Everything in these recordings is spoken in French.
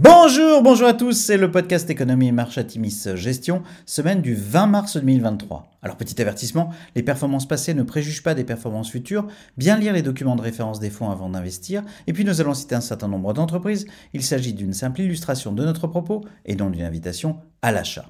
Bonjour, bonjour à tous, c'est le podcast Économie et Marche Atimis Gestion, semaine du 20 mars 2023. Alors petit avertissement, les performances passées ne préjugent pas des performances futures, bien lire les documents de référence des fonds avant d'investir, et puis nous allons citer un certain nombre d'entreprises, il s'agit d'une simple illustration de notre propos et non d'une invitation à l'achat.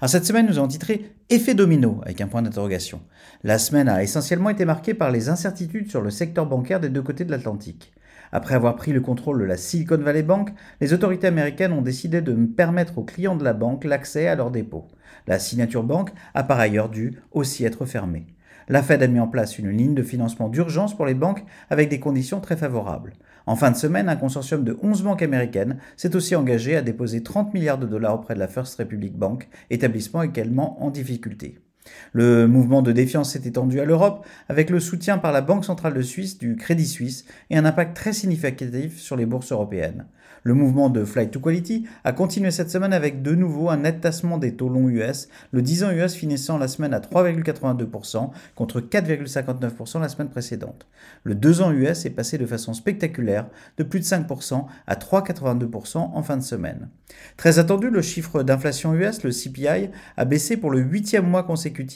Alors cette semaine, nous avons titré Effet domino avec un point d'interrogation. La semaine a essentiellement été marquée par les incertitudes sur le secteur bancaire des deux côtés de l'Atlantique. Après avoir pris le contrôle de la Silicon Valley Bank, les autorités américaines ont décidé de permettre aux clients de la banque l'accès à leurs dépôts. La signature banque a par ailleurs dû aussi être fermée. La Fed a mis en place une ligne de financement d'urgence pour les banques avec des conditions très favorables. En fin de semaine, un consortium de 11 banques américaines s'est aussi engagé à déposer 30 milliards de dollars auprès de la First Republic Bank, établissement également en difficulté. Le mouvement de défiance s'est étendu à l'Europe avec le soutien par la Banque centrale de Suisse du Crédit Suisse et un impact très significatif sur les bourses européennes. Le mouvement de Flight to Quality a continué cette semaine avec de nouveau un net tassement des taux longs US, le 10 ans US finissant la semaine à 3,82% contre 4,59% la semaine précédente. Le 2 ans US est passé de façon spectaculaire de plus de 5% à 3,82% en fin de semaine. Très attendu, le chiffre d'inflation US, le CPI, a baissé pour le huitième mois consécutif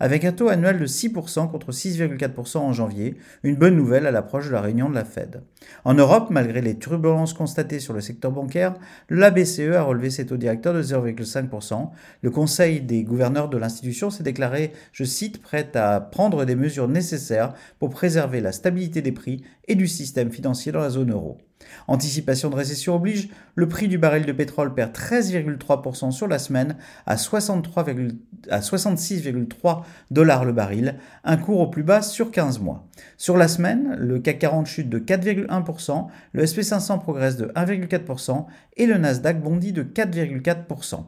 avec un taux annuel de 6% contre 6,4% en janvier, une bonne nouvelle à l'approche de la réunion de la Fed. En Europe, malgré les turbulences constatées sur le secteur bancaire, la BCE a relevé ses taux directeurs de 0,5%. Le Conseil des gouverneurs de l'institution s'est déclaré, je cite, prêt à prendre des mesures nécessaires pour préserver la stabilité des prix et du système financier dans la zone euro. Anticipation de récession oblige, le prix du baril de pétrole perd 13,3% sur la semaine à, 66,3 dollars le baril, un cours au plus bas sur 15 mois. Sur la semaine, le CAC 40 chute de 4,1%, le SP500 progresse de 1,4% et le Nasdaq bondit de 4,4%.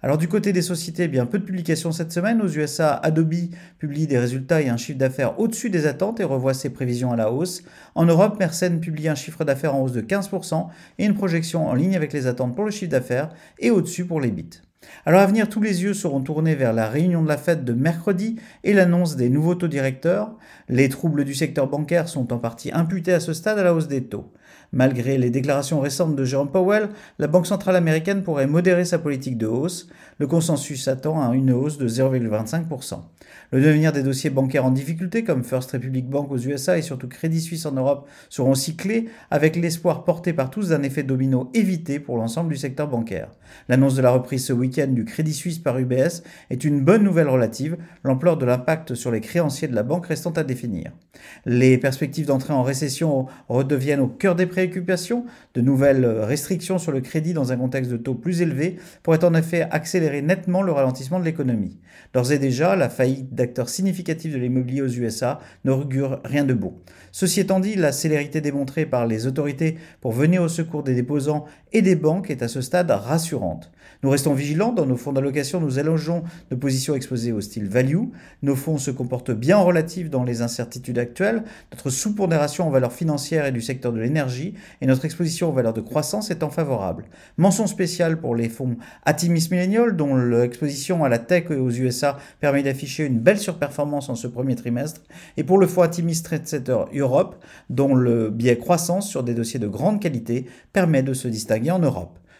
Alors du côté des sociétés, eh bien peu de publications cette semaine. Aux USA, Adobe publie des résultats et un chiffre d'affaires au-dessus des attentes et revoit ses prévisions à la hausse. En Europe, Mersenne publie un chiffre d'affaires en hausse de 15% et une projection en ligne avec les attentes pour le chiffre d'affaires et au-dessus pour les bits. Alors à venir, tous les yeux seront tournés vers la réunion de la fête de mercredi et l'annonce des nouveaux taux directeurs. Les troubles du secteur bancaire sont en partie imputés à ce stade à la hausse des taux. Malgré les déclarations récentes de Jerome Powell, la Banque centrale américaine pourrait modérer sa politique de hausse. Le consensus attend à une hausse de 0,25%. Le devenir des dossiers bancaires en difficulté, comme First Republic Bank aux USA et surtout Crédit Suisse en Europe, seront aussi clés, avec l'espoir porté par tous d'un effet domino évité pour l'ensemble du secteur bancaire. L'annonce de la reprise ce week-end du Crédit Suisse par UBS est une bonne nouvelle relative, l'ampleur de l'impact sur les créanciers de la banque restant à définir. Les perspectives d'entrée en récession redeviennent au cœur des préoccupations. De nouvelles restrictions sur le crédit dans un contexte de taux plus élevé pourraient en effet accélérer nettement le ralentissement de l'économie. D'ores et déjà, la faillite d'acteurs significatifs de l'immobilier aux USA n'augure rien de beau. Ceci étant dit, la célérité démontrée par les autorités pour venir au secours des déposants et des banques est à ce stade rassurante. Nous restons vigilants dans nos fonds d'allocation, nous allongeons nos positions exposées au style value. Nos fonds se comportent bien en relatif dans les incertitudes actuelles. Notre sous-pondération en valeurs financières et du secteur de l'énergie et notre exposition aux valeurs de croissance étant favorable. Mention spéciale pour les fonds Atimis Millennial, dont l'exposition à la tech et aux USA permet d'afficher une belle surperformance en ce premier trimestre, et pour le fonds Atimis Trendsetter Europe, dont le biais croissance sur des dossiers de grande qualité permet de se distinguer en Europe.